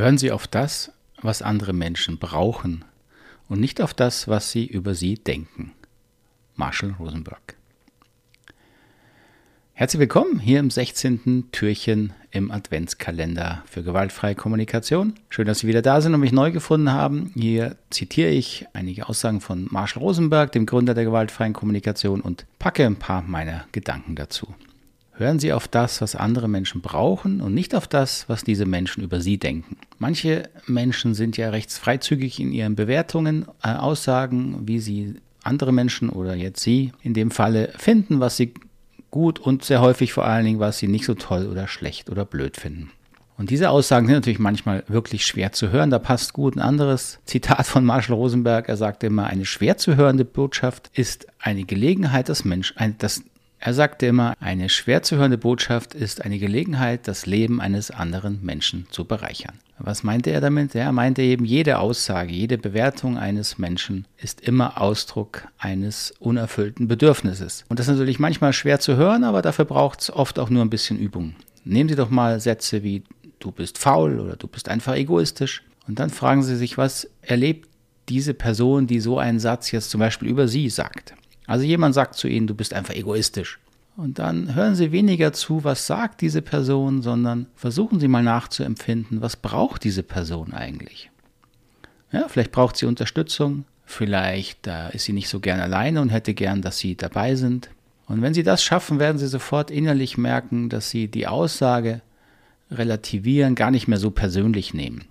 Hören Sie auf das, was andere Menschen brauchen und nicht auf das, was sie über sie denken. Marshall Rosenberg. Herzlich willkommen hier im 16. Türchen im Adventskalender für gewaltfreie Kommunikation. Schön, dass Sie wieder da sind und mich neu gefunden haben. Hier zitiere ich einige Aussagen von Marshall Rosenberg, dem Gründer der gewaltfreien Kommunikation, und packe ein paar meiner Gedanken dazu. Hören Sie auf das, was andere Menschen brauchen und nicht auf das, was diese Menschen über Sie denken. Manche Menschen sind ja recht freizügig in ihren Bewertungen, äh, Aussagen, wie sie andere Menschen oder jetzt Sie in dem Falle finden, was sie gut und sehr häufig vor allen Dingen, was sie nicht so toll oder schlecht oder blöd finden. Und diese Aussagen sind natürlich manchmal wirklich schwer zu hören. Da passt gut ein anderes Zitat von Marshall Rosenberg. Er sagte immer, eine schwer zu hörende Botschaft ist eine Gelegenheit, das Mensch, ein, das er sagte immer, eine schwer zu hörende Botschaft ist eine Gelegenheit, das Leben eines anderen Menschen zu bereichern. Was meinte er damit? Er meinte eben, jede Aussage, jede Bewertung eines Menschen ist immer Ausdruck eines unerfüllten Bedürfnisses. Und das ist natürlich manchmal schwer zu hören, aber dafür braucht es oft auch nur ein bisschen Übung. Nehmen Sie doch mal Sätze wie du bist faul oder du bist einfach egoistisch und dann fragen Sie sich, was erlebt diese Person, die so einen Satz jetzt zum Beispiel über Sie sagt. Also jemand sagt zu Ihnen, du bist einfach egoistisch. Und dann hören Sie weniger zu, was sagt diese Person, sondern versuchen Sie mal nachzuempfinden, was braucht diese Person eigentlich. Ja, vielleicht braucht sie Unterstützung, vielleicht äh, ist sie nicht so gern alleine und hätte gern, dass Sie dabei sind. Und wenn Sie das schaffen, werden Sie sofort innerlich merken, dass Sie die Aussage relativieren, gar nicht mehr so persönlich nehmen.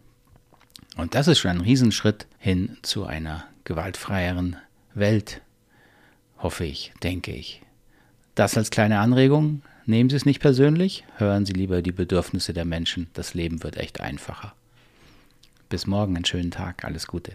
Und das ist schon ein Riesenschritt hin zu einer gewaltfreieren Welt hoffe ich, denke ich. Das als kleine Anregung. Nehmen Sie es nicht persönlich, hören Sie lieber die Bedürfnisse der Menschen. Das Leben wird echt einfacher. Bis morgen, einen schönen Tag, alles Gute.